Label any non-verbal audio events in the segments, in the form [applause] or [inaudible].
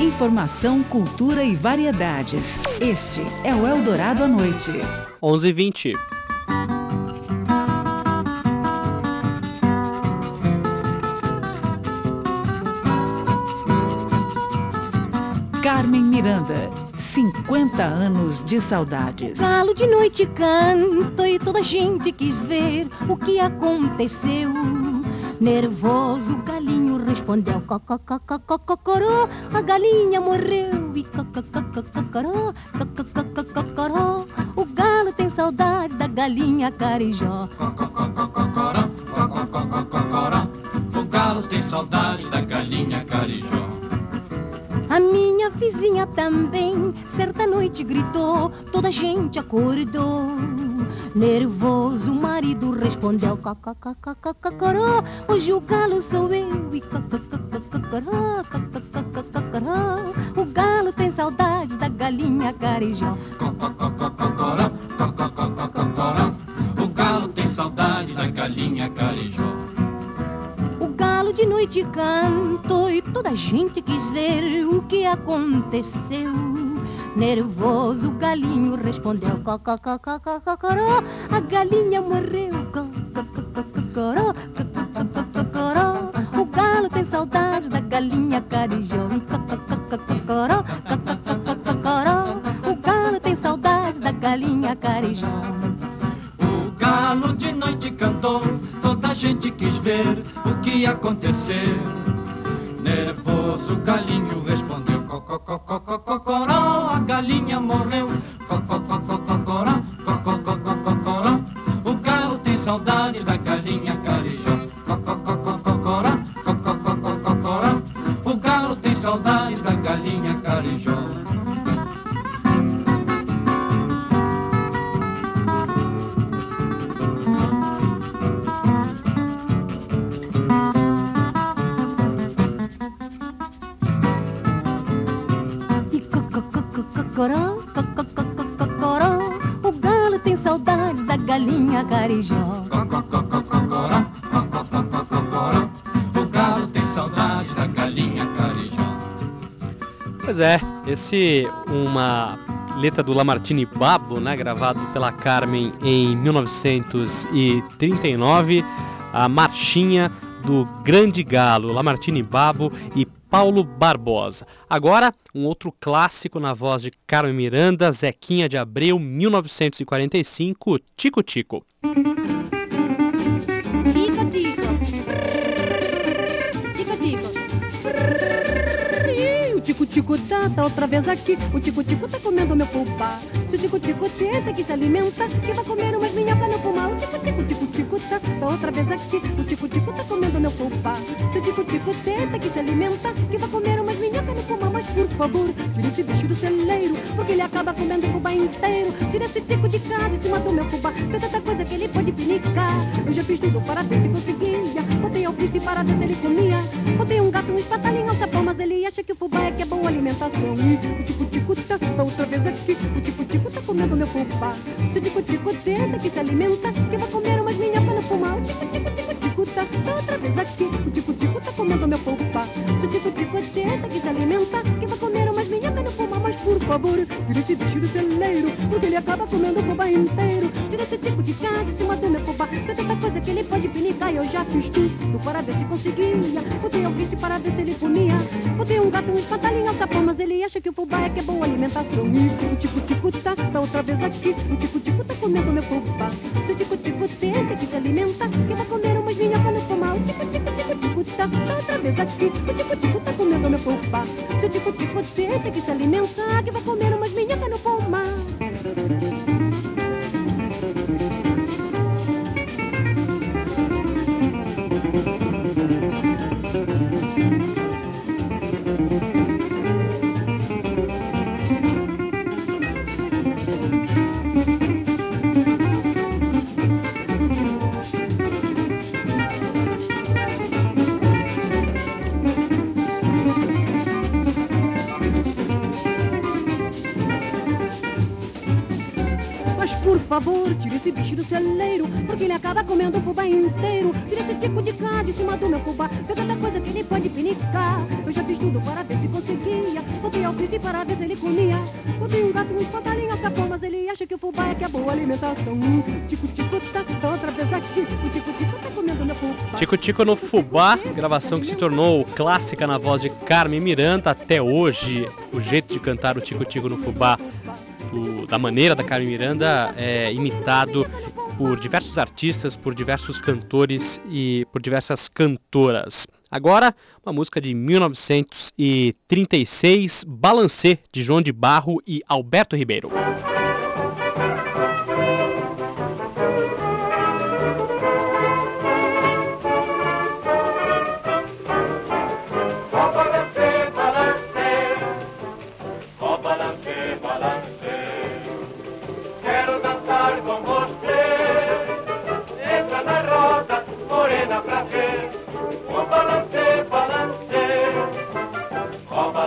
Informação, cultura e variedades. Este é o Eldorado à Noite. 11:20. Carmen Miranda, 50 anos de saudades. Galo de noite canto e toda a gente quis ver o que aconteceu. Nervoso, o galinho respondeu cocoró, a galinha morreu e cocoró, cocoró, o galo tem saudade da galinha carijó. O galo tem saudade da galinha carijó. A minha vizinha também, certa noite gritou, toda a gente acordou. Nervoso, o marido respondeu, cocoró, hoje o galo sou eu e cocoró, cocoró, o galo tem saudade da galinha carijó. Cocoró, cocoró, o galo tem saudade da galinha carijó. O galo de noite cantou e toda a gente quis ver o que aconteceu. Nervoso, o galinho respondeu cocoró, a galinha morreu cocoró, cocoró, o galo tem saudade da galinha carijó. Cocoró, cocoró, o galo tem saudade da galinha carijó. O galo de noite cantou, toda a gente quis ver o que ia acontecer. Nervoso, o galinho respondeu: Cocoró, Pois é, esse uma letra do Lamartine Babo, né, gravado pela Carmen em 1939, a marchinha do Grande Galo, Lamartine Babo e Paulo Barbosa. Agora, um outro clássico na voz de Carmen Miranda, Zequinha de Abreu, 1945, Tico Tico. Ih, O tico-tico tá, tá outra vez aqui. O tico-tico tá comendo meu pulpa. Se o tico-tico tenta que se alimenta, que vai comer umas minhocas no pulmão. O tico-tico, tico-tico tá outra vez aqui. O tico-tico tá comendo meu pulpa. Se o tico-tico tenta que se alimenta, que vai comer umas minhocas no pulmão. Mas por favor, tira esse bicho do celeiro, porque ele acaba comendo o fubá inteiro. Tira esse tico de casa em cima do meu fubá. Tem tanta coisa que ele pode pinicar. Eu já fiz tudo para ver se conseguia. Botei alpiste para ver se ele comia. Botei um gato, um espatalinho, um sapão, mas ele acha que o fubá é que é boa alimentação. E o tico-tico tá, outra vez aqui. O tico-tico tá comendo meu fubá. Se o tico-tico tenta que se alimenta, que vai comer umas minhocas no pulmão. O tico-tico, tico-tico tá, tá outra vez aqui. O tico-tico tá comendo meu fubá. Se o tico-tico tenta que se alimenta, que vai comer umas minhocas no pulmão. Mas por favor, tira esse bicho do celeiro, porque ele acaba comendo o fubá inteiro. Tira esse tico de casa em cima do meu fubá. Tem tanta coisa que ele pode pinicar e eu já fiz tudo para ver se conseguia. Botei alpiste para ver se ele comia. Botei um gato, um espatalinho, um sapão, mas ele acha que o fubá é que é boa alimentação. E o tico-tico tá, tá outra vez aqui. O tico-tico tá comendo meu fubá. Se o tico-tico tenta que se alimenta, que vai comer umas minhocas no pomar. O tico-tico, tico-tico tá, tá outra vez aqui. O tico-tico tá esse bicho do celeiro, porque ele acaba comendo o fubá inteiro. Tira esse tico de cá de cima do meu fubá, vê tanta coisa que ele pode pinicar. Eu já fiz tudo para ver se conseguia, botei ao e para ver se ele comia. Botei um gato, um espantalhinho, sacou, mas ele acha que o fubá é que é boa alimentação. Tico, tico, tá, tá outra vez aqui, o tico, tico tá comendo meu fubá. Tico Tico no Fubá, gravação que se tornou clássica na voz de Carmen Miranda até hoje. O jeito de cantar o Tico Tico no Fubá da maneira da Carmen Miranda é imitado por diversos artistas, por diversos cantores e por diversas cantoras. Agora, uma música de 1936, Balancê, de João de Barro e Alberto Ribeiro.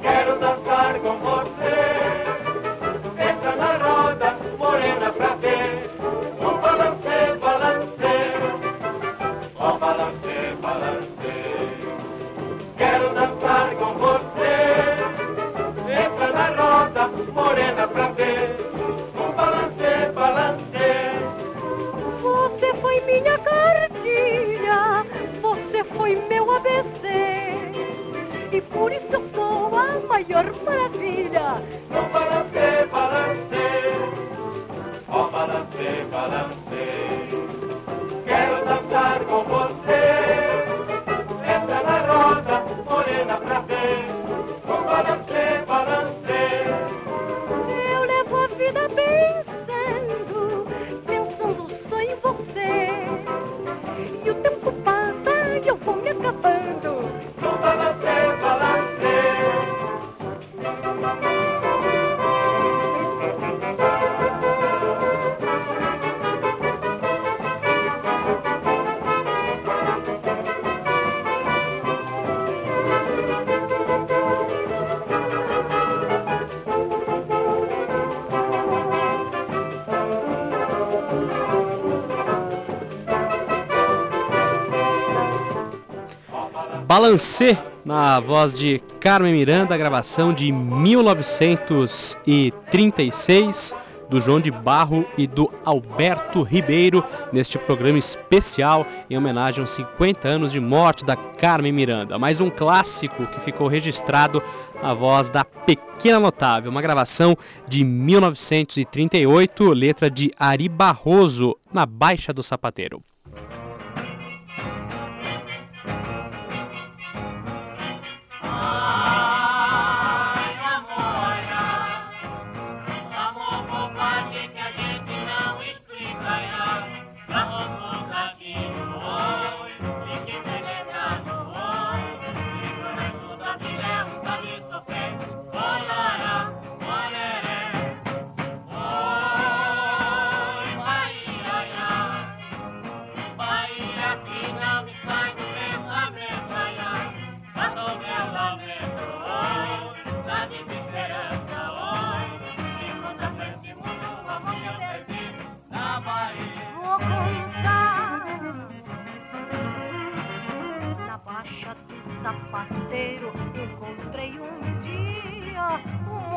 Quero dançar com você. Voz de Carmen Miranda, gravação de 1936, do João de Barro e do Alberto Ribeiro, neste programa especial em homenagem aos 50 anos de morte da Carmen Miranda. Mais um clássico que ficou registrado na voz da Pequena Notável, uma gravação de 1938, letra de Ari Barroso, na Baixa do sapateiro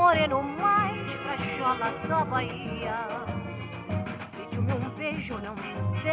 moreno mais cachola da Bahia. Pediu-me um beijo, não me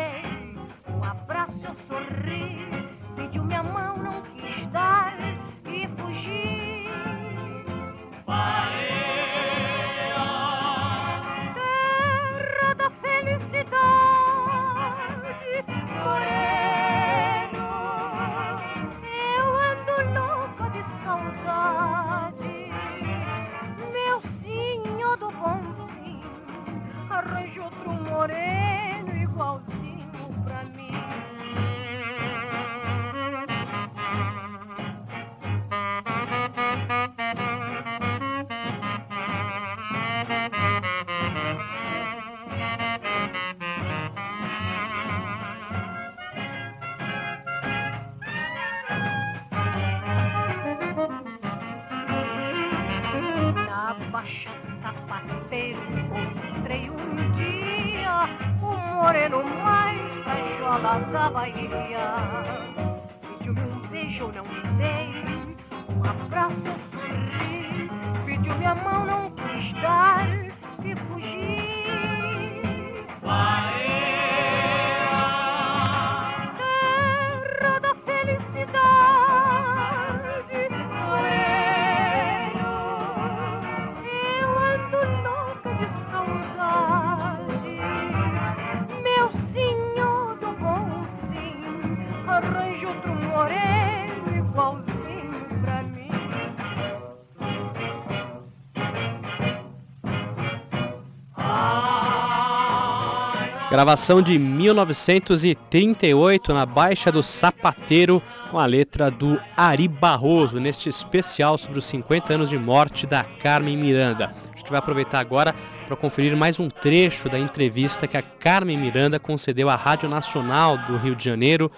Gravação de 1938 na Baixa do Sapateiro, com a letra do Ari Barroso, neste especial sobre os 50 anos de morte da Carmen Miranda. A gente vai aproveitar agora para conferir mais um trecho da entrevista que a Carmen Miranda concedeu à Rádio Nacional do Rio de Janeiro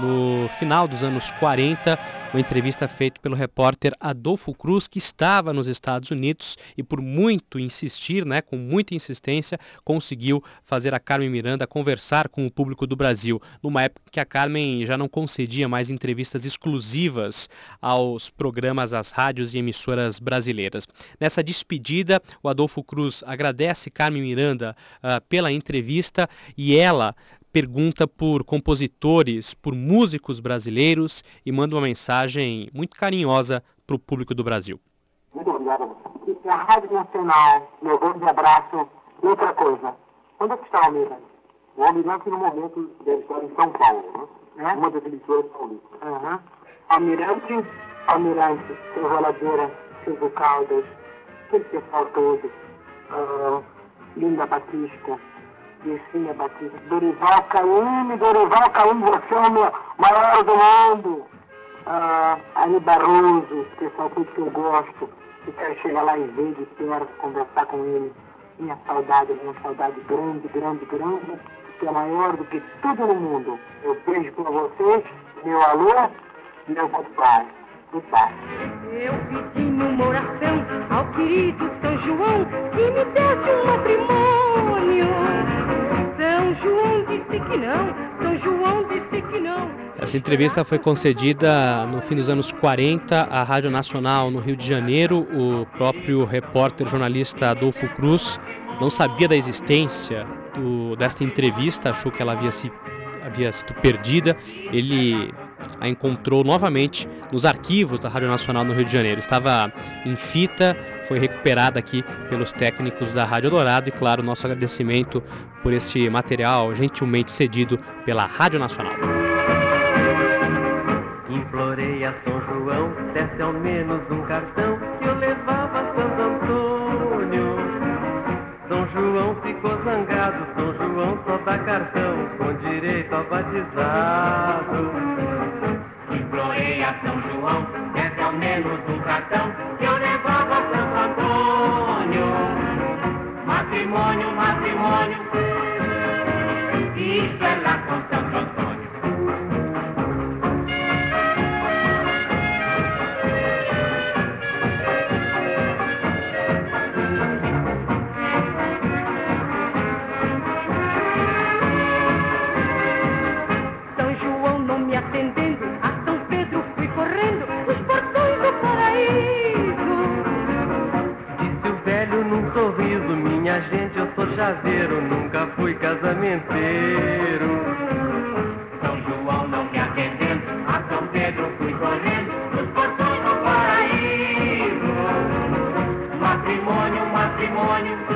no final dos anos 40, uma entrevista feita pelo repórter Adolfo Cruz, que estava nos Estados Unidos e por muito insistir, né, com muita insistência, conseguiu fazer a Carmen Miranda conversar com o público do Brasil, numa época que a Carmen já não concedia mais entrevistas exclusivas aos programas, às rádios e emissoras brasileiras. Nessa despedida, o Adolfo Cruz agradece Carmen Miranda uh, pela entrevista e ela pergunta por compositores, por músicos brasileiros e manda uma mensagem muito carinhosa para o público do Brasil. Muito obrigado. E a Rádio Nacional, meu grande abraço. Outra coisa, onde é que está o Almirante? O Almirante no momento deve estar em São Paulo, né? Uma das emissoras paulistas. Uhum. Almirante, Almirante, seu Roladeira, Silvio Caldas, aquele pessoal todo, uh, Linda Batista, Virginia Batista, Dorival Caymmi, Dorival Caymmi, você é o meu maior do mundo. Ah, Ari Barroso, pessoal tudo que eu gosto, que quero chegar lá e ver de perto, conversar com ele. Minha saudade, minha saudade grande, grande, grande, que é maior do que tudo no mundo. Eu beijo pra vocês, meu alô, meu goodbye. Goodbye. Eu pedi numa oração ao querido São João que me desse um matrimônio. São João disse que não, São João disse que não. Essa entrevista foi concedida no fim dos anos 40 à Rádio Nacional no Rio de Janeiro. O próprio repórter jornalista Adolfo Cruz não sabia da existência do, desta entrevista, achou que ela havia, se, havia sido perdida. Ele a encontrou novamente nos arquivos da Rádio Nacional no Rio de Janeiro. Estava em fita, foi recuperada aqui pelos técnicos da Rádio Dourado e, claro, nosso agradecimento por este material gentilmente cedido pela Rádio Nacional. Implorei a São João, desse ao menos um cartão ficou zangado, São João só dá cartão com direito a batizado. Implorei a São João, desse ao menos um cartão que eu levava a Santo Antônio. Matrimônio, matrimônio, chaveiro, nunca fui casamenteiro. São João não me atendendo, a São Pedro fui correndo, os portões do paraíso. Matrimônio, matrimônio,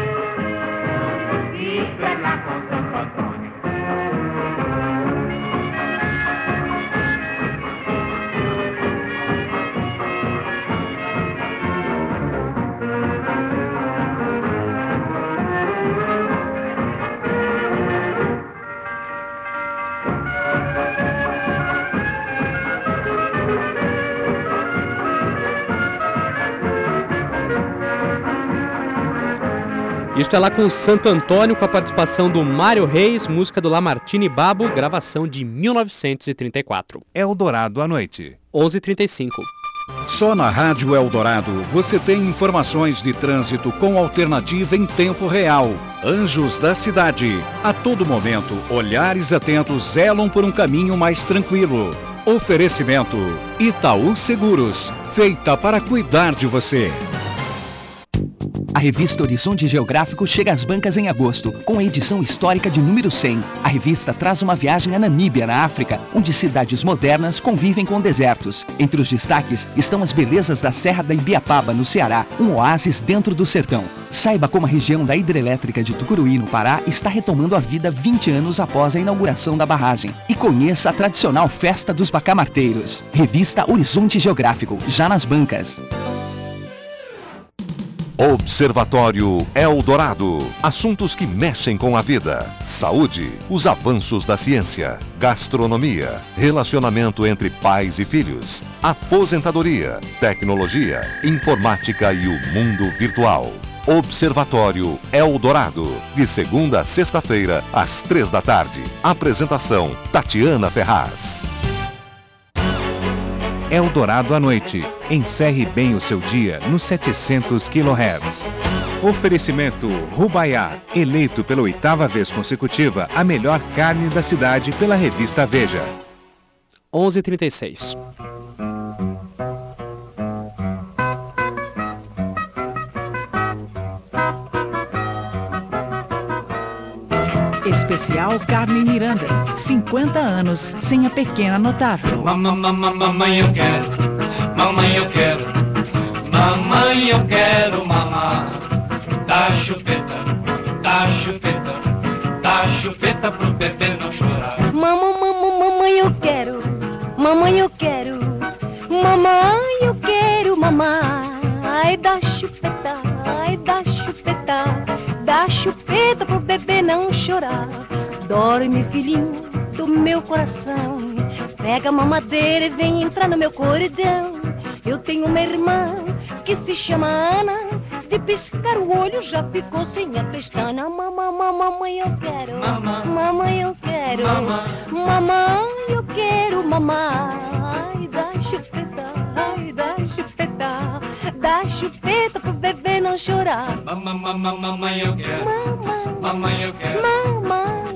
Isto é lá com Santo Antônio, com a participação do Mário Reis, música do Lamartine Babo, gravação de 1934. Eldorado à noite. 11h35. Só na Rádio Eldorado você tem informações de trânsito com alternativa em tempo real. Anjos da Cidade. A todo momento, olhares atentos zelam por um caminho mais tranquilo. Oferecimento: Itaú Seguros. Feita para cuidar de você. A revista Horizonte Geográfico chega às bancas em agosto, com a edição histórica de número 100. A revista traz uma viagem à Namíbia, na África, onde cidades modernas convivem com desertos. Entre os destaques estão as belezas da Serra da Ibiapaba, no Ceará, um oásis dentro do sertão. Saiba como a região da hidrelétrica de Tucuruí, no Pará, está retomando a vida 20 anos após a inauguração da barragem. E conheça a tradicional Festa dos Bacamarteiros. Revista Horizonte Geográfico, já nas bancas. Observatório Eldorado. Assuntos que mexem com a vida. Saúde, os avanços da ciência, gastronomia, relacionamento entre pais e filhos, aposentadoria, tecnologia, informática e o mundo virtual. Observatório Eldorado. De segunda a sexta-feira, às três da tarde. Apresentação: Tatiana Ferraz. Eldorado à noite. Encerre bem o seu dia nos 700 kHz. Oferecimento Rubaiá, eleito pela oitava vez consecutiva a melhor carne da cidade pela revista Veja. 11:36. Especial Carmen Miranda. 50 anos sem a pequena notável. Mamãe eu quero, mamãe eu quero, mamãe eu quero mamar. Dá chupeta, dá chupeta, dá chupeta pro bebê não chorar. Mamãe, mamãe, mamãe eu quero, mamãe eu quero, mamãe eu quero mamar. Ai, dá chupeta, ai, dá chupeta, dá chupeta pro bebê não chorar. Dorme, filhinho do meu coração. Pega a mamadeira e vem entrar no meu corredão. Eu tenho uma irmã que se chama Ana. De piscar o olho já ficou sem a pestana. Mamãe, mamãe, eu quero. Mamãe, eu quero. Mamãe, eu quero mamar. Dá chupeta pro bebê não chorar. Mamãe eu quero, mamãe eu quero,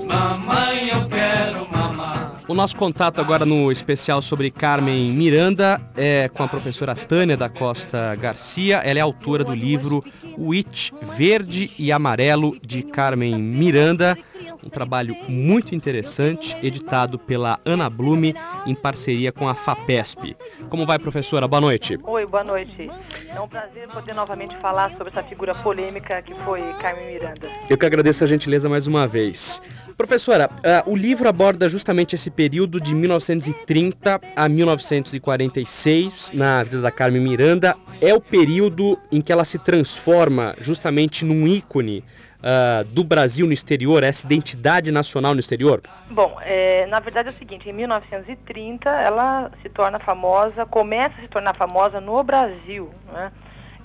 mamãe eu quero mamar. O nosso contato agora no especial sobre Carmen Miranda é com a professora Tânia da Costa Garcia. Ela é autora do livro O It Verde e Amarelo de Carmen Miranda. Um trabalho muito interessante, editado pela Ana Blume em parceria com a FAPESP. Como vai, professora? Boa noite. Oi, boa noite. É um prazer poder novamente falar sobre essa figura polêmica que foi Carmen Miranda. Eu que agradeço a gentileza mais uma vez. Professora, uh, o livro aborda justamente esse período de 1930 a 1946 na vida da Carmen Miranda. É o período em que ela se transforma justamente num ícone uh, do Brasil no exterior, essa identidade nacional no exterior? Bom, é, na verdade é o seguinte, em 1930 ela se torna famosa, começa a se tornar famosa no Brasil, né?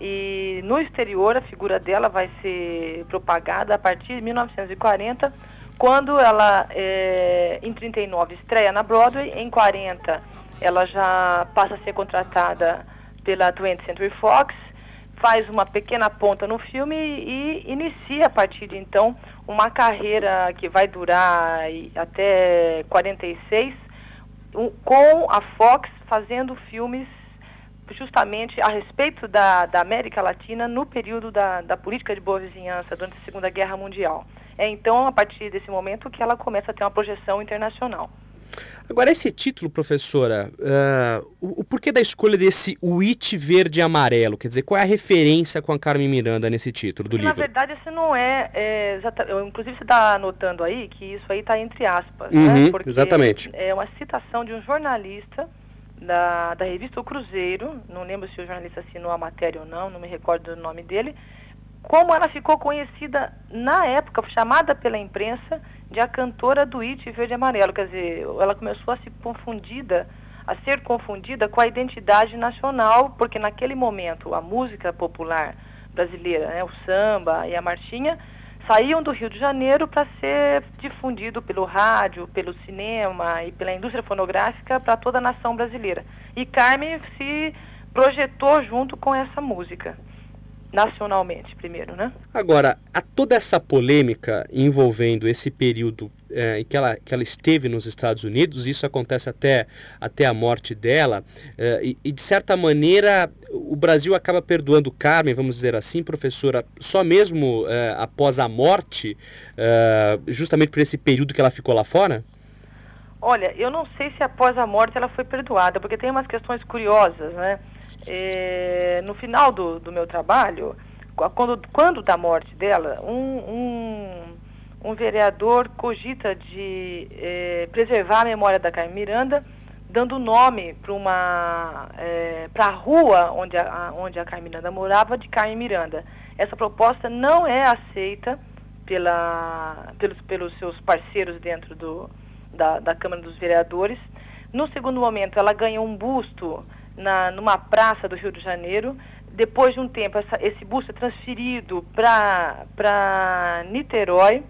E no exterior a figura dela vai ser propagada a partir de 1940, quando ela, é, em 39, estreia na Broadway, em 40 ela já passa a ser contratada pela 20th Century Fox, faz uma pequena ponta no filme e inicia a partir de então uma carreira que vai durar até 46 um, com a Fox fazendo filmes justamente a respeito da, da América Latina no período da, da política de boa vizinhança durante a Segunda Guerra Mundial. É então a partir desse momento que ela começa a ter uma projeção internacional. Agora, esse título, professora, uh, o, o, porquê da escolha desse It verde e amarelo? Quer dizer, qual é a referência com a Carmen Miranda nesse título do livro? Na verdade, esse não é, é exatamente, inclusive você está anotando aí que isso aí está entre aspas, uhum, né? Porque exatamente. é uma citação de um jornalista da, da revista O Cruzeiro, não lembro se o jornalista assinou a matéria ou não, não me recordo do nome dele, como ela ficou conhecida na época, chamada pela imprensa de a cantora do It Verde e Amarelo. Quer dizer, ela começou a ser confundida, a ser confundida com a identidade nacional, porque naquele momento a música popular brasileira, né, o samba e a marchinha, saíam do Rio de Janeiro para ser difundido pelo rádio, pelo cinema e pela indústria fonográfica para toda a nação brasileira. E Carmen se projetou junto com essa música nacionalmente primeiro, né? Agora, a toda essa polêmica envolvendo esse período é, em que ela, que ela esteve nos Estados Unidos, isso acontece até, até a morte dela, é, e, e, de certa maneira o Brasil acaba perdoando Carmen, vamos dizer assim, professora, só mesmo é, após a morte, é, justamente por esse período que ela ficou lá fora? Olha, eu não sei se após a morte ela foi perdoada, porque tem umas questões curiosas, né? É, no final do, do meu trabalho, quando, quando da morte dela, um, um, um vereador cogita de é, preservar a memória da Carmen Miranda, dando nome para uma é, para a rua onde a, onde a Carmen Miranda morava de Carmen Miranda. Essa proposta não é aceita pela, pelos, pelos seus parceiros dentro do, da, da Câmara dos Vereadores. No segundo momento, ela ganha um busto na, numa praça do Rio de Janeiro. Depois de um tempo, essa, esse busto é transferido para Niterói.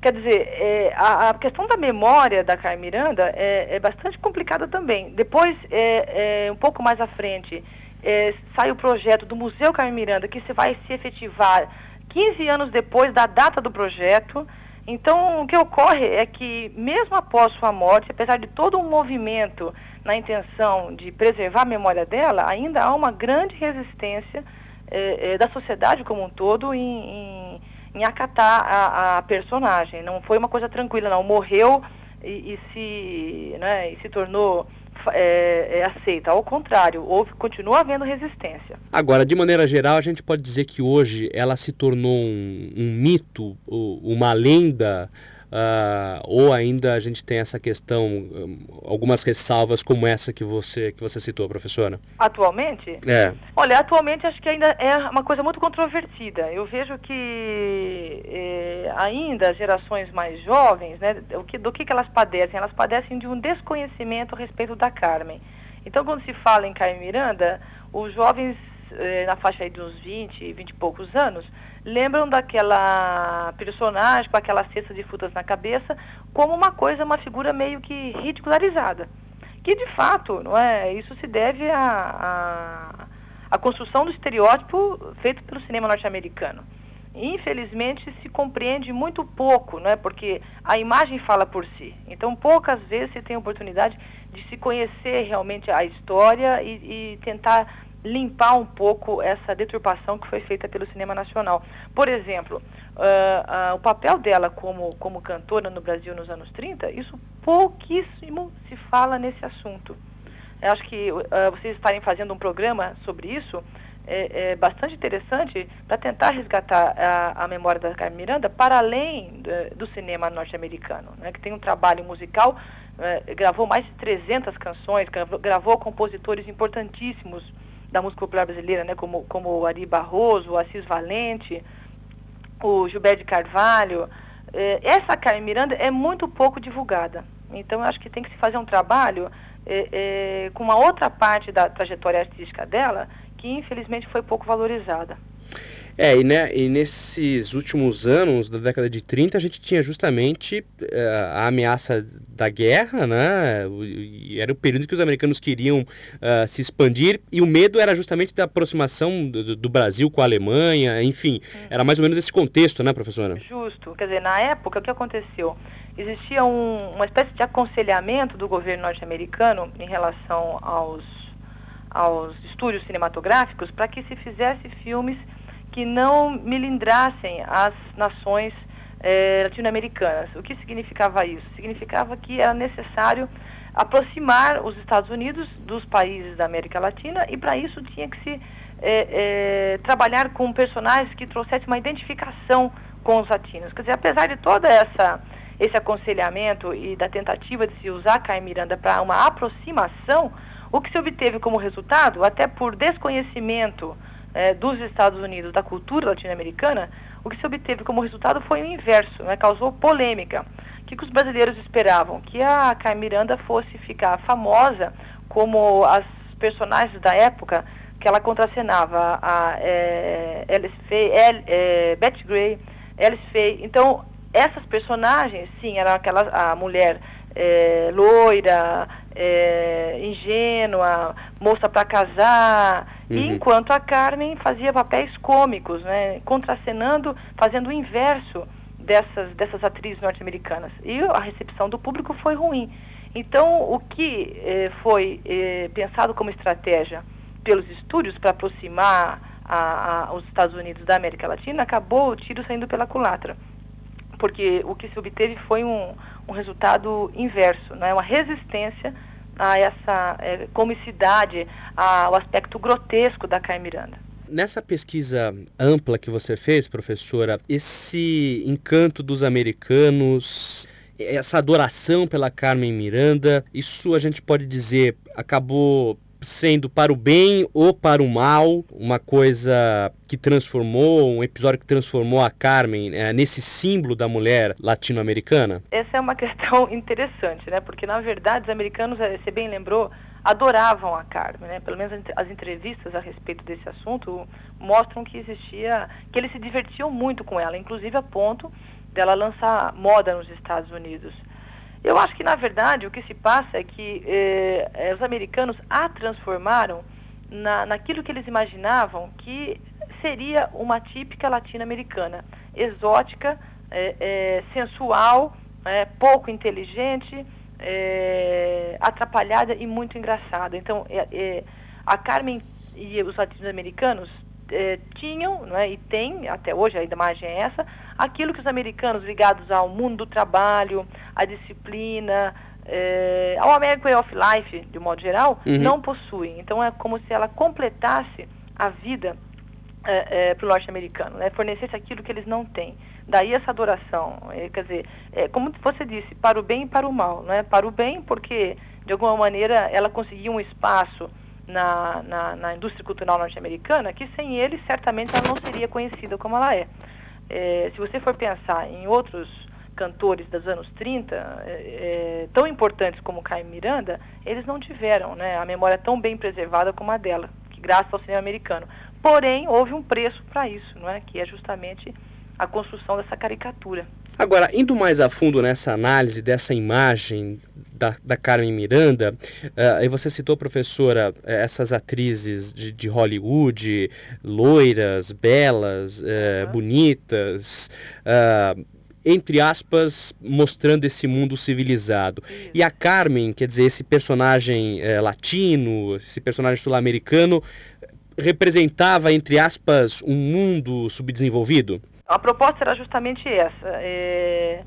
Quer dizer, é, a, a, questão da memória da Carmen Miranda é, é bastante complicada também. Depois, é, é um pouco mais à frente, é, sai o projeto do Museu Carmen Miranda, que se vai se efetivar 15 anos depois da data do projeto. Então, o que ocorre é que, mesmo após sua morte, apesar de todo um movimento na intenção de preservar a memória dela, ainda há uma grande resistência eh, eh, da sociedade como um todo em, em, em acatar a, a, personagem. Não foi uma coisa tranquila, não. Morreu e, e se, né, e se tornou é, é, aceita. Ao contrário, houve, continua havendo resistência. Agora, de maneira geral, a gente pode dizer que hoje ela se tornou um, um mito, uma lenda Uh, ou ainda a gente tem essa questão, um, algumas ressalvas como essa que você, que você citou, professora? Atualmente? É. Olha, atualmente acho que ainda é uma coisa muito controvertida. Eu vejo que eh, ainda as gerações mais jovens, né, do que, do que, que elas padecem? Elas padecem de um desconhecimento a respeito da Carmen. Então, quando se fala em Carmen Miranda, os jovens eh, na faixa aí de uns 20, 20 e poucos anos, lembram daquela personagem com aquela cesta de frutas na cabeça como uma coisa, uma figura meio que ridicularizada. Que de fato, não é? Isso se deve à, à, construção do estereótipo feito pelo cinema norte-americano. Infelizmente se compreende muito pouco, não é? Porque a imagem fala por si. Então poucas vezes se tem oportunidade de se conhecer realmente a história e, e tentar limpar um pouco essa deturpação que foi feita pelo cinema nacional. Por exemplo, uh, uh, o papel dela como, como cantora no Brasil nos anos 30, isso pouquíssimo se fala nesse assunto. Eu acho que uh, vocês estarem fazendo um programa sobre isso é, é bastante interessante para tentar resgatar a, a, memória da Carmen Miranda para além do, do cinema norte-americano, né, que tem um trabalho musical, uh, gravou mais de 300 canções, gravou, gravou compositores importantíssimos da música popular brasileira, né, como, como o Ari Barroso, o Assis Valente, o Gilberto de Carvalho. Eh, essa Carmen Miranda é muito pouco divulgada. Então, eu acho que tem que se fazer um trabalho eh, eh, com uma outra parte da trajetória artística dela, que infelizmente foi pouco valorizada. É, e, né, e nesses últimos anos, da década de 30, a gente tinha justamente uh, a ameaça da guerra, né? E era o período que os americanos queriam uh, se expandir e o medo era justamente da aproximação do, do Brasil com a Alemanha, enfim, hum. era mais ou menos esse contexto, né, professora? Justo. Quer dizer, na época, o que aconteceu? Existia um, uma espécie de aconselhamento do governo norte-americano em relação aos, aos estúdios cinematográficos para que se fizesse filmes que não milindrassem as nações eh, latino-americanas. O que significava isso? Significava que era necessário aproximar os Estados Unidos dos países da América Latina e para isso tinha que se eh, eh, trabalhar com personagens que trouxessem uma identificação com os latinos. Quer dizer, apesar de toda essa esse aconselhamento e da tentativa de se usar Caio Miranda para uma aproximação, o que se obteve como resultado, até por desconhecimento é, dos Estados Unidos da cultura latino-americana, o que se obteve como resultado foi o inverso, né? causou polêmica. O que, que os brasileiros esperavam? Que a Carmen Miranda fosse ficar famosa como as personagens da época que ela contracenava, a é, Alice Faye, El, é, Betty Gray, Alice Faye. Então, essas personagens, sim, era aquela a mulher é, loira, é, ingênua, moça para casar, uhum. e enquanto a Carmen fazia papéis cômicos, né, contracenando, fazendo o inverso dessas, dessas atrizes norte-americanas. E a recepção do público foi ruim. Então, o que eh, foi eh, pensado como estratégia pelos estúdios para aproximar a, a, os Estados Unidos da América Latina, acabou o tiro saindo pela culatra. Porque o que se obteve foi um, um resultado inverso, né? uma resistência a essa é, comicidade, ao aspecto grotesco da Carmen Miranda. Nessa pesquisa ampla que você fez, professora, esse encanto dos americanos, essa adoração pela Carmen Miranda, isso a gente pode dizer acabou sendo para o bem ou para o mal, uma coisa que transformou, um episódio que transformou a Carmen é, nesse símbolo da mulher latino-americana? Essa é uma [laughs] questão interessante, né? Porque na verdade os americanos, eh, você bem lembrou, adoravam a Carmen, né? Pelo menos as entrevistas a respeito desse assunto mostram que existia, que eles se divertiam muito com ela, inclusive a ponto dela lançar moda nos Estados Unidos. Eu acho que, na verdade, o que se passa é que eh, eh, os americanos a transformaram na, naquilo que eles imaginavam que seria uma típica latino-americana, exótica, eh, sensual, pouco inteligente, atrapalhada e muito engraçada. Então, a Carmen e os latino-americanos tinham, não é, e tem, até hoje a imagem é essa, aquilo que os americanos ligados ao mundo do trabalho, à disciplina, é, ao American Way of Life, de um modo geral, uhum. não possuem. Então é como se ela completasse a vida é, é, para o norte-americano, né? fornecesse aquilo que eles não têm. Daí essa adoração, quer dizer, é, como você disse, para o bem e para o mal. Né? Para o bem, porque de alguma maneira ela conseguiu um espaço na, na, na indústria cultural norte-americana que sem ele certamente ela não seria conhecida como ela é é, se você for pensar em outros cantores dos anos 30, é, é, tão importantes como Caio Miranda, eles não tiveram né, a memória tão bem preservada como a dela, que graças ao cinema americano. Porém, houve um preço para isso, não é? que é justamente a construção dessa caricatura. Agora, indo mais a fundo nessa análise dessa imagem da, da Carmen Miranda, uh, e você citou, professora, eh, essas atrizes de, de Hollywood, loiras, belas, uh, bonitas, uh, entre aspas, mostrando esse mundo civilizado. E a Carmen, quer dizer, esse personagem latino, esse personagem sul-americano, representava, entre aspas, um mundo subdesenvolvido? A proposta era justamente essa. É,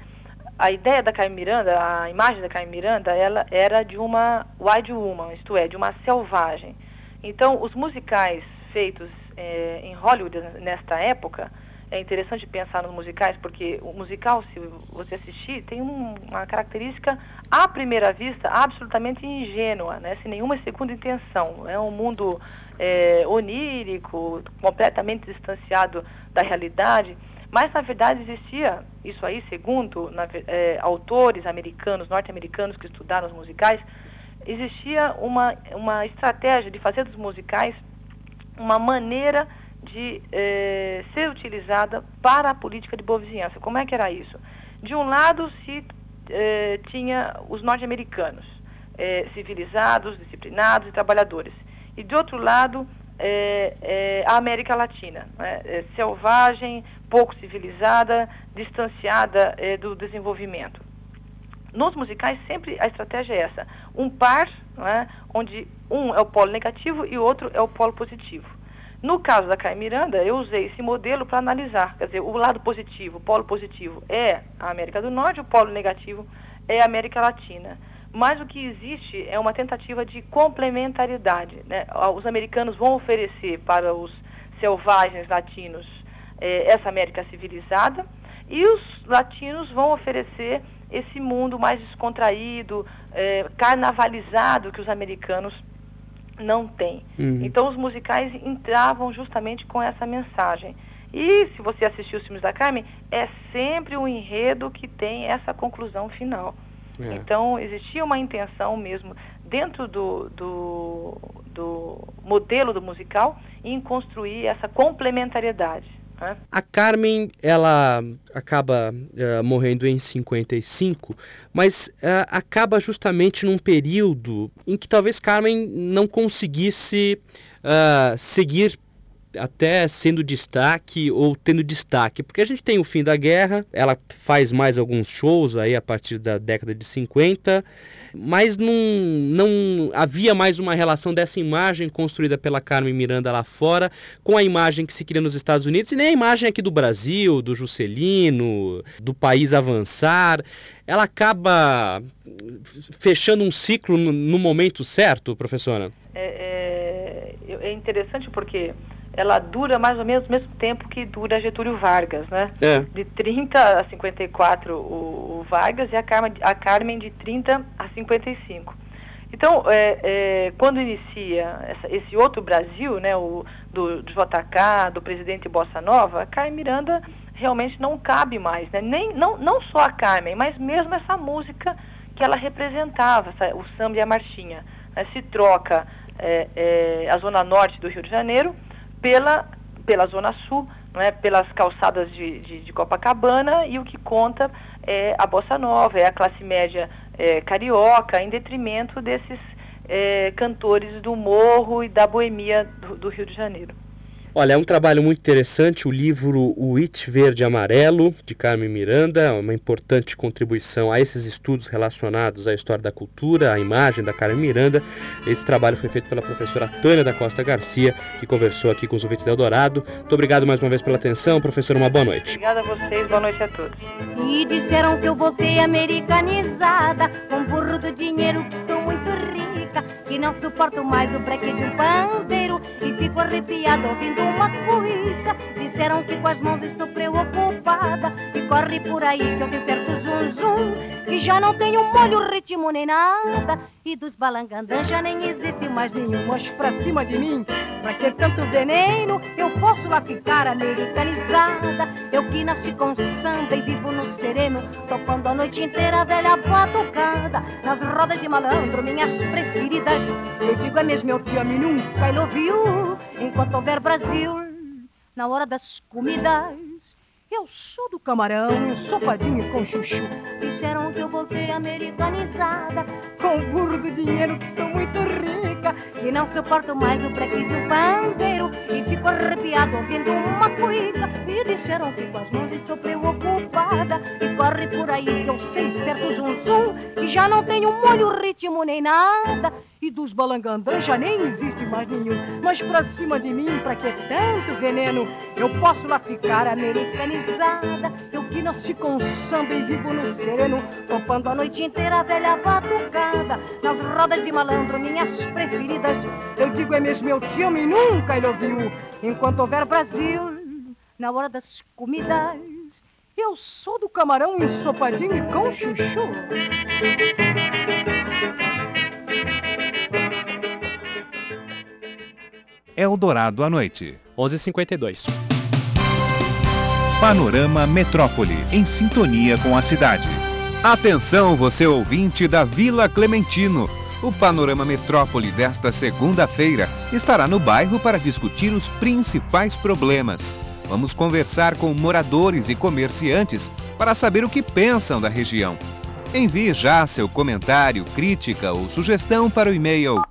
a ideia da Carmen Miranda, a imagem da Carmen Miranda, ela era de uma wild woman, isto é, de uma selvagem. Então, os musicais feitos é, em Hollywood nesta época, é interessante pensar nos musicais, porque o musical, se você assistir, tem um, uma característica, à primeira vista, absolutamente ingênua, né? sem nenhuma segunda intenção. É um mundo é, onírico, completamente distanciado da realidade. Mas, na verdade, existia isso aí, segundo na, é, autores americanos, norte-americanos que estudaram os musicais, existia uma, uma estratégia de fazer dos musicais uma maneira de é, ser utilizada para a política de boa vizinhança. Como é que era isso? De um lado se é, tinha os norte-americanos, é, civilizados, disciplinados e trabalhadores. E de outro lado, é, é, a América Latina, né? é, selvagem, pouco civilizada, distanciada é, do desenvolvimento. Nos musicais, sempre a estratégia é essa: um par, né? onde um é o polo negativo e o outro é o polo positivo. No caso da Caio Miranda, eu usei esse modelo para analisar, quer dizer, o lado positivo, o polo positivo é a América do Norte, o polo negativo é a América Latina. Mas o que existe é uma tentativa de complementaridade. Né? Os americanos vão oferecer para os selvagens latinos eh, essa América civilizada e os latinos vão oferecer esse mundo mais descontraído, eh, carnavalizado que os americanos não têm. Uhum. Então os musicais entravam justamente com essa mensagem. E se você assistiu os filmes da Carmen, é sempre um enredo que tem essa conclusão final. É. Então, existia uma intenção mesmo dentro do, do, do, modelo do musical em construir essa complementariedade. Né? A Carmen, ela acaba uh, morrendo em 55, mas uh, acaba justamente num período em que talvez Carmen não conseguisse uh, seguir até sendo destaque ou tendo destaque, porque a gente tem o fim da guerra, ela faz mais alguns shows aí a partir da década de 50, mas não, não havia mais uma relação dessa imagem construída pela Carmen Miranda lá fora com a imagem que se cria nos Estados Unidos e nem a imagem aqui do Brasil, do Juscelino, do país avançar. Ela acaba fechando um ciclo no, momento certo, professora? É, é, é interessante porque ela dura mais ou menos o mesmo tempo que dura Getúlio Vargas, né? É. De 30 a 54 o, o Vargas e a Carmen, a Carmen de 30 a 55. Então, é, é, quando inicia essa, esse outro Brasil, né, o, do, do, JK, do presidente Bossa Nova, a Carmen Miranda realmente não cabe mais, né? Nem, não, não só a Carmen, mas mesmo essa música que ela representava, essa, o samba e a marchinha. Né? Se troca é, é a zona norte do Rio de Janeiro pela, pela Zona Sul, é, pelas calçadas de, de, de, Copacabana, e o que conta é a Bossa Nova, é a classe média é, carioca, em detrimento desses é, cantores do morro e da boemia do, do Rio de Janeiro. Olha, é um trabalho muito interessante, o livro O It Verde Amarelo, de Carmen Miranda, uma importante contribuição a esses estudos relacionados à história da cultura, à imagem da Carmen Miranda. Esse trabalho foi feito pela professora Tânia da Costa Garcia, que conversou aqui com os ouvintes da Eldorado. Muito obrigado mais uma vez pela atenção, professora, uma boa noite. Obrigada a vocês, boa noite a todos. E disseram que eu voltei americanizada, com burro do dinheiro que estou muito que não suporto mais o breque de um pandeiro e fico arrepiado ouvindo uma cuica. Disseram que com as mãos estou preocupada e corre por aí que eu tenho certo zum zum. Que já não tenho molho, ritmo nem nada. E dos balangandãs já nem existe mais nenhum. Mas pra cima de mim, pra que tanto veneno? Eu posso lá ficar americanizada. Eu que nasci com samba e vivo no sereno. Topando a noite inteira a velha batucada. Nas rodas de malandro, minhas preferidas. Eu digo é mesmo, eu te amo e nunca love you. Enquanto houver Brasil, na hora das comidas. Eu sou do camarão, ensopadinho com chuchu. Disseram que eu voltei americanizada, com burro dinheiro que estou muito rica. E não suporto mais o um pandeiro. E fico arrepiado ouvindo uma cuica. E disseram que com as mãos estou preocupada. E corre por aí que eu sei certo zum zum. E já não tenho molho, ritmo nem nada. E dos balangandãs já nem existe mais nenhum. Mas pra cima de mim, pra que tanto veneno? Eu posso lá ficar americanizada. Eu que nasci com samba e vivo no sereno. Topando a noite inteira a velha batucada. Nas rodas de malandro, minhas preferidas. Eu digo é mesmo, eu te amo e nunca ele ouviu. Enquanto houver Brasil, na hora das comidas. Eu sou do camarão ensopadinho e com chuchu. Eldorado à noite. 11:52. Panorama Metrópole, em sintonia com a cidade. Atenção, você ouvinte da Vila Clementino. O Panorama Metrópole desta segunda-feira estará no bairro para discutir os principais problemas. Vamos conversar com moradores e comerciantes para saber o que pensam da região. Envie já seu comentário, crítica ou sugestão para o e-mail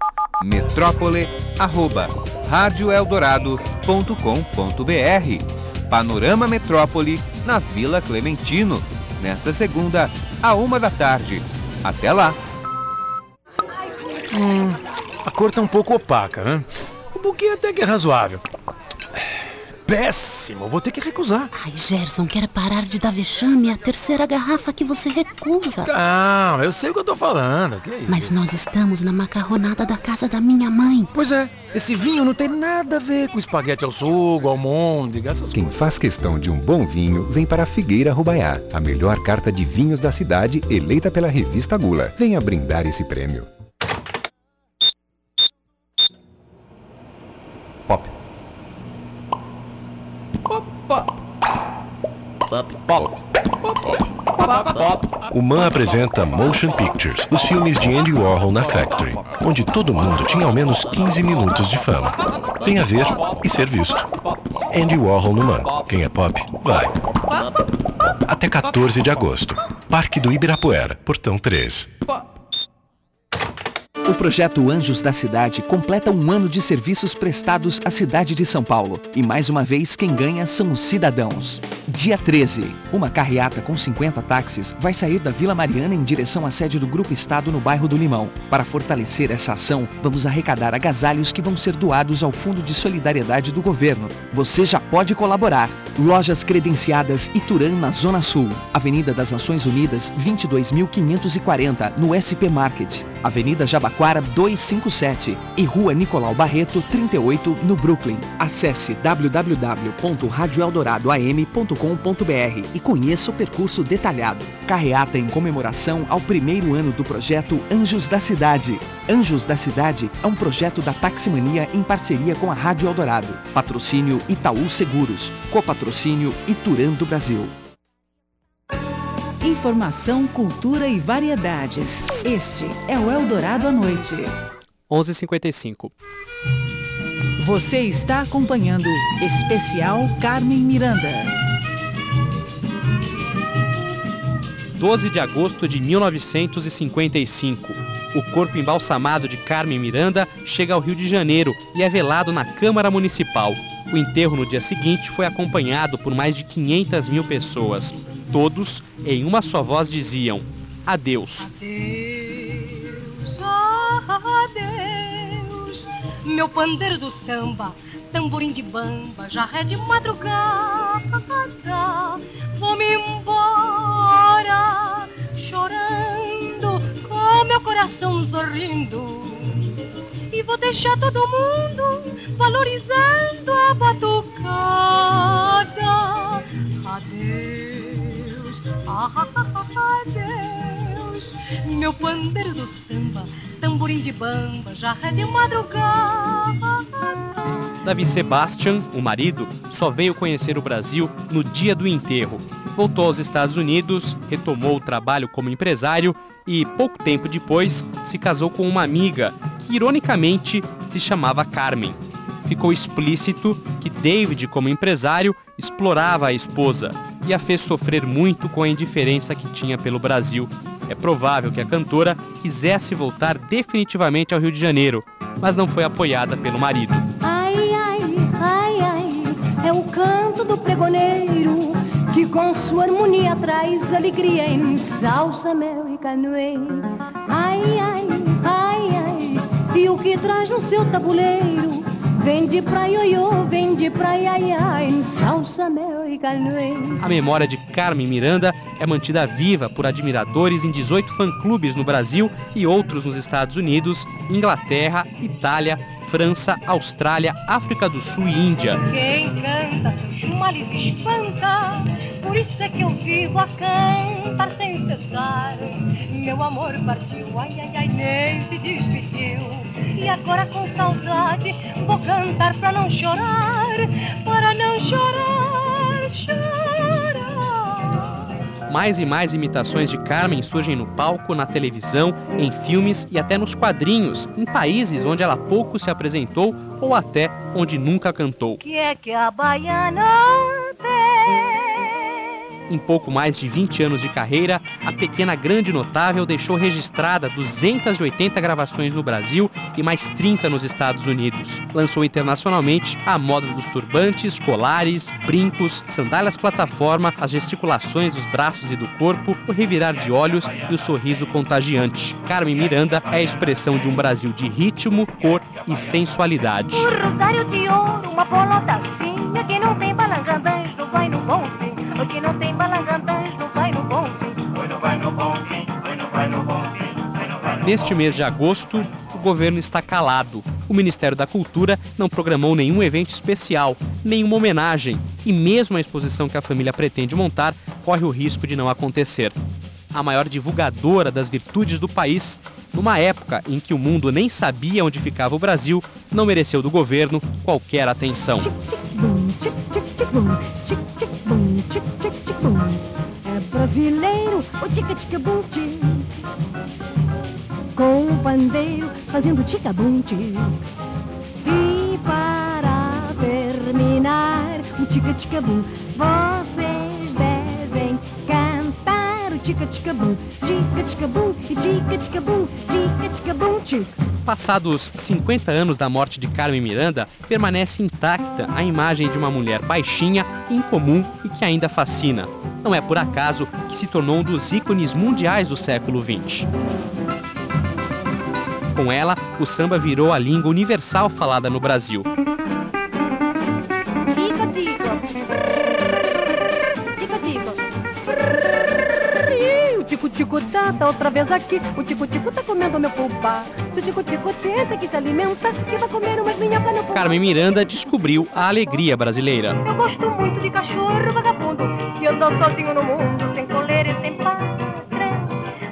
metrópole@radioeldorado.com.br. Panorama Metrópole na Vila Clementino, nesta segunda, a uma da tarde. Até lá. Hum, a cor tá um pouco opaca, né? O buquê até que é razoável. Péssimo, vou ter que recusar. Ai, Gerson, quer parar de dar vexame? É a terceira garrafa que você recusa. Calma, eu sei o que eu tô falando. Que Mas nós estamos na macarronada da casa da minha mãe. Pois é, esse vinho não tem nada a ver com espaguete ao sugo, almôndega, essas Quem coisas. faz questão de um bom vinho vem para a Figueira Rubaiá, a melhor carta de vinhos da cidade, eleita pela revista Gula. Venha brindar esse prêmio. Pop. Pop, pop. Pop, pop. Pop, pop. O MAN apresenta Motion Pictures, os filmes de Andy Warhol na Factory, onde todo mundo tinha ao menos 15 minutos de fama. Venha ver e ser visto. Andy Warhol no MAN. Quem é pop, vai. Até 14 de agosto. Parque do Ibirapuera, Portão 3. O projeto Anjos da Cidade completa um ano de serviços prestados à cidade de São Paulo. E mais uma vez quem ganha são os cidadãos. Dia 13, uma carreata com 50 táxis vai sair da Vila Mariana em direção à sede do Grupo Estado no bairro do Limão. Para fortalecer essa ação, vamos arrecadar agasalhos que vão ser doados ao Fundo de Solidariedade do Governo. Você já pode colaborar. Lojas credenciadas Iturã na Zona Sul, Avenida das Nações Unidas 22.540 no SP Market, Avenida Jabaquara 257 e Rua Nicolau Barreto 38 no Brooklyn. Acesse www.radioeldoradoam.com.br e conheça o percurso detalhado. Carreata em comemoração ao primeiro ano do projeto Anjos da Cidade. Anjos da Cidade é um projeto da Taximania em parceria com a Rádio Eldorado. Patrocínio Itaú Seguros. Copatrocínio Iturã do Brasil. Informação, cultura e variedades. Este é o Eldorado à Noite. 11:55. Você está acompanhando Especial Carmen Miranda. 12 de agosto de 1955. O corpo embalsamado de Carmen Miranda chega ao Rio de Janeiro e é velado na Câmara Municipal. O enterro no dia seguinte foi acompanhado por mais de 500 mil pessoas. Todos, em uma só voz, diziam: Adeus. Adeus, adeus, meu pandeiro do samba, tamborim de bamba, já é de madrugada. Vou-me embora, chorando, com meu coração sorrindo. E vou deixar todo mundo valorizando a batucada. Adeus, adeus, meu pandeiro do samba, tamborim de bamba, já é de madrugada. Davi Sebastian, o marido, só veio conhecer o Brasil no dia do enterro. Voltou aos Estados Unidos, retomou o trabalho como empresário e, pouco tempo depois, se casou com uma amiga que, ironicamente, se chamava Carmen. Ficou explícito que David, como empresário, explorava a esposa e a fez sofrer muito com a indiferença que tinha pelo Brasil. É provável que a cantora quisesse voltar definitivamente ao Rio de Janeiro, mas não foi apoiada pelo marido. Ai, ai, ai, ai, é o canto do pregoneiro que com sua harmonia traz alegria em salsa, mel e canoê. Ai, ai, ai, ai, e o que traz no seu tabuleiro vem de pra ioiô, vem de pra iaiá, em salsa, mel e canoê. A memória de Carmen Miranda é mantida viva por admiradores em 18 fã-clubes no Brasil e outros nos Estados Unidos, Inglaterra, Itália, França, Austrália, África do Sul e Índia. Quem canta males espanta, por isso é que eu vivo a cantar sem cessar. Meu amor partiu, ai, ai, ai, nem se despediu. E agora com saudade vou cantar pra não chorar, para não chorar, chorar. Mais e mais imitações de Carmen surgem no palco, na televisão, em filmes e até nos quadrinhos, em países onde ela pouco se apresentou ou até onde nunca cantou. Que é que a baiana? Em pouco mais de 20 anos de carreira, a pequena grande notável deixou registrada 280 gravações no Brasil e mais 30 nos Estados Unidos. Lançou internacionalmente a moda dos turbantes, colares, brincos, sandálias plataforma, as gesticulações dos braços e do corpo, o revirar de olhos e o sorriso contagiante. Carmen Miranda é a expressão de um Brasil de ritmo, cor e sensualidade. Um Neste mês de agosto, o governo está calado. O Ministério da Cultura não programou nenhum evento especial, nenhuma homenagem, e mesmo a exposição que a família pretende montar corre o risco de não acontecer. A maior divulgadora das virtudes do país, numa época em que o mundo nem sabia onde ficava o Brasil, não mereceu do governo qualquer atenção. é brasileiro, o tica-tica-bum-tic. Com um pandeiro fazendo tica-bum-tic. E para terminar, o tica-tica-bum, vocês devem cantar o tica-tica-bum, tica-tica-bum, e tica-tica-bum, tica-tica-bum, tic. Passados 50 anos da morte de Carmen Miranda, permanece intacta a imagem de uma mulher baixinha, incomum e que ainda fascina. Não é por acaso que se tornou um dos ícones mundiais do século XX. Com ela, o samba virou a língua universal falada no Brasil. Ih, O tico-tico tá, tá outra vez aqui. O tico-tico tá comendo meu. Se o tico-tico tenta que se alimenta, que vai comer umas minhocas no pulpá. Carmen Miranda descobriu a alegria brasileira. Eu gosto muito de cachorro vagabundo que anda sozinho no mundo, sem coleira e sem pátria.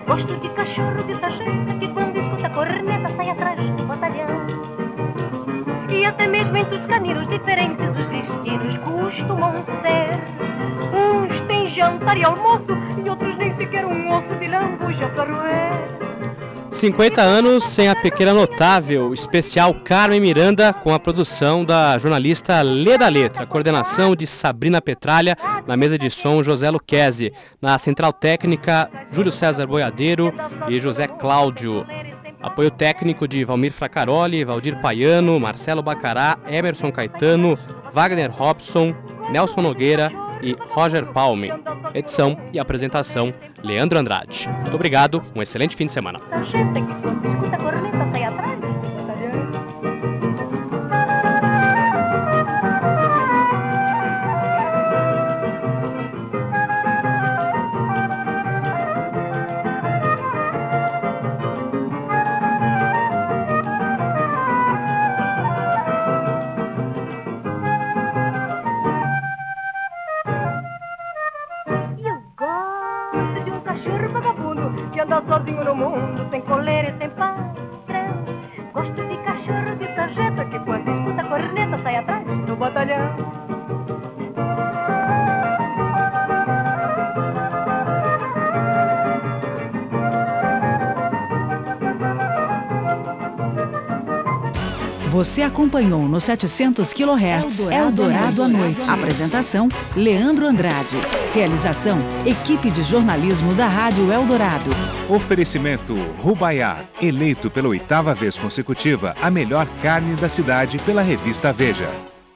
Gosto de cachorro de sargento que do batalhão. E até mesmo entre os caninos diferentes os destinos costumam ser. Uns têm jantar e almoço e outros nem sequer um osso de lambuja pra roer. 50 anos sem a pequena notável, especial Carmen Miranda, com a produção da jornalista Lê da Letra, coordenação de Sabrina Petralha, na mesa de som José Luquezzi, na central técnica Júlio César Boiadeiro e José Cláudio. Apoio técnico de Valmir Fracaroli, Valdir Paiano, Marcelo Bacará, Emerson Caetano, Wagner Robson, Nelson Nogueira e Roger Palme. Edição e apresentação, Leandro Andrade. Muito obrigado, um excelente fim de semana. Você acompanhou no 700 kHz Eldorado à noite. Apresentação: Leandro Andrade. Realização: Equipe de Jornalismo da Rádio Eldorado. Oferecimento Rubaiá, eleito pela oitava vez consecutiva a melhor carne da cidade pela revista Veja.